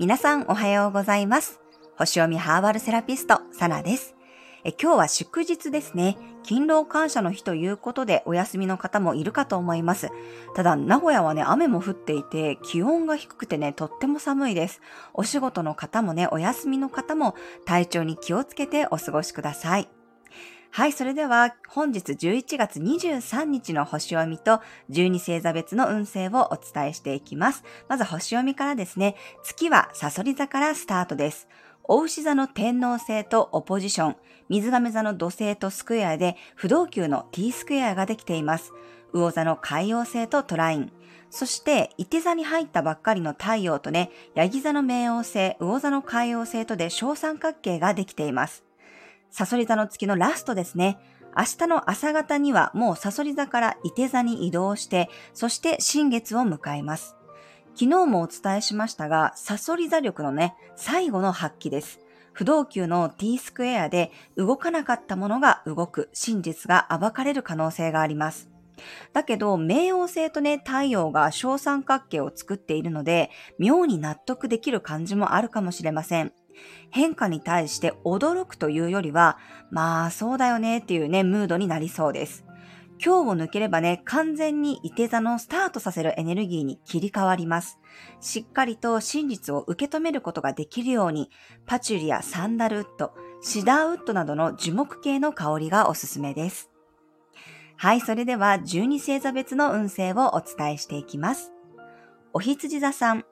皆さんおはようございます。星読みハーバルセラピスト、サナです。え今日は祝日ですね。勤労感謝の日ということでお休みの方もいるかと思います。ただ、名古屋はね、雨も降っていて、気温が低くてね、とっても寒いです。お仕事の方もね、お休みの方も体調に気をつけてお過ごしください。はい、それでは本日11月23日の星読みと12星座別の運勢をお伝えしていきます。まず星読みからですね、月はサソリ座からスタートです。大牛座の天皇星とオポジション、水亀座の土星とスクエアで不動級の T スクエアができています。魚座の海洋星とトライン。そして、伊手座に入ったばっかりの太陽とね、ヤギ座の冥王星、魚座の海洋星とで小三角形ができています。サソリ座の月のラストですね。明日の朝方にはもうサソリ座から伊手座に移動して、そして新月を迎えます。昨日もお伝えしましたが、サソリ座力のね、最後の発揮です。不動級の t スクエアで動かなかったものが動く真実が暴かれる可能性があります。だけど、冥王星とね、太陽が小三角形を作っているので、妙に納得できる感じもあるかもしれません。変化に対して驚くというよりは、まあそうだよねっていうね、ムードになりそうです。今日を抜ければね、完全に伊手座のスタートさせるエネルギーに切り替わります。しっかりと真実を受け止めることができるように、パチュリやサンダルウッド、シダーウッドなどの樹木系の香りがおすすめです。はい、それでは12星座別の運勢をお伝えしていきます。お羊座さん、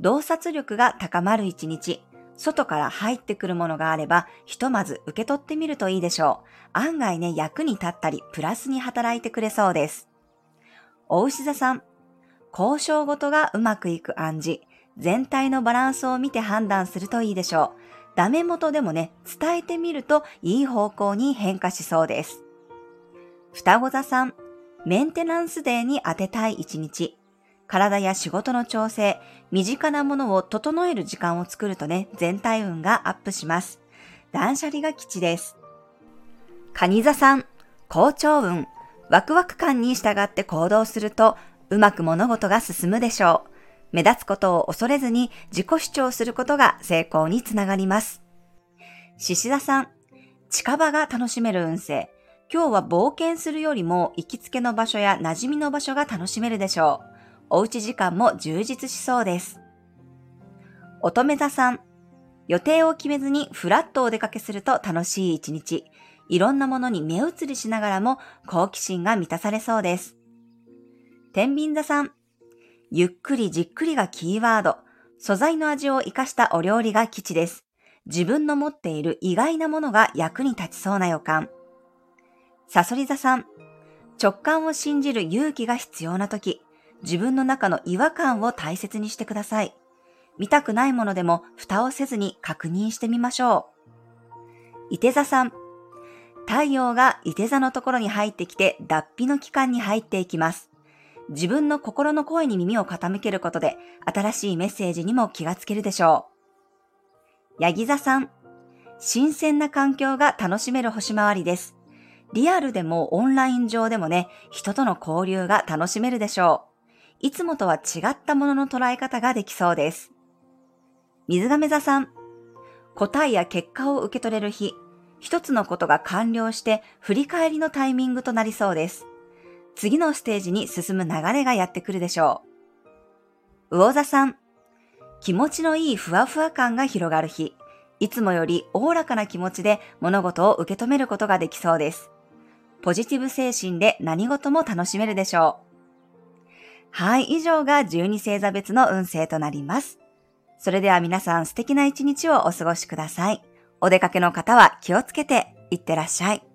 洞察力が高まる一日、外から入ってくるものがあれば、ひとまず受け取ってみるといいでしょう。案外ね、役に立ったり、プラスに働いてくれそうです。お牛座さん、交渉ごとがうまくいく暗示、全体のバランスを見て判断するといいでしょう。ダメ元でもね、伝えてみるといい方向に変化しそうです。双子座さん、メンテナンスデーに当てたい一日。体や仕事の調整、身近なものを整える時間を作るとね、全体運がアップします。断捨離が吉です。蟹座さん、好調運、ワクワク感に従って行動すると、うまく物事が進むでしょう。目立つことを恐れずに自己主張することが成功につながります。獅子座さん、近場が楽しめる運勢。今日は冒険するよりも行きつけの場所や馴染みの場所が楽しめるでしょう。おうち時間も充実しそうです。乙女座さん、予定を決めずにフラットお出かけすると楽しい一日。いろんなものに目移りしながらも好奇心が満たされそうです。天秤座さん、ゆっくりじっくりがキーワード。素材の味を活かしたお料理が基地です。自分の持っている意外なものが役に立ちそうな予感。サソリ座さん、直感を信じる勇気が必要な時。自分の中の違和感を大切にしてください。見たくないものでも蓋をせずに確認してみましょう。伊手座さん。太陽が伊手座のところに入ってきて脱皮の期間に入っていきます。自分の心の声に耳を傾けることで新しいメッセージにも気がつけるでしょう。ヤギ座さん。新鮮な環境が楽しめる星回りです。リアルでもオンライン上でもね、人との交流が楽しめるでしょう。いつもとは違ったものの捉え方ができそうです。水亀座さん、答えや結果を受け取れる日、一つのことが完了して振り返りのタイミングとなりそうです。次のステージに進む流れがやってくるでしょう。魚座さん、気持ちのいいふわふわ感が広がる日、いつもよりおおらかな気持ちで物事を受け止めることができそうです。ポジティブ精神で何事も楽しめるでしょう。はい、以上が12星座別の運勢となります。それでは皆さん素敵な一日をお過ごしください。お出かけの方は気をつけていってらっしゃい。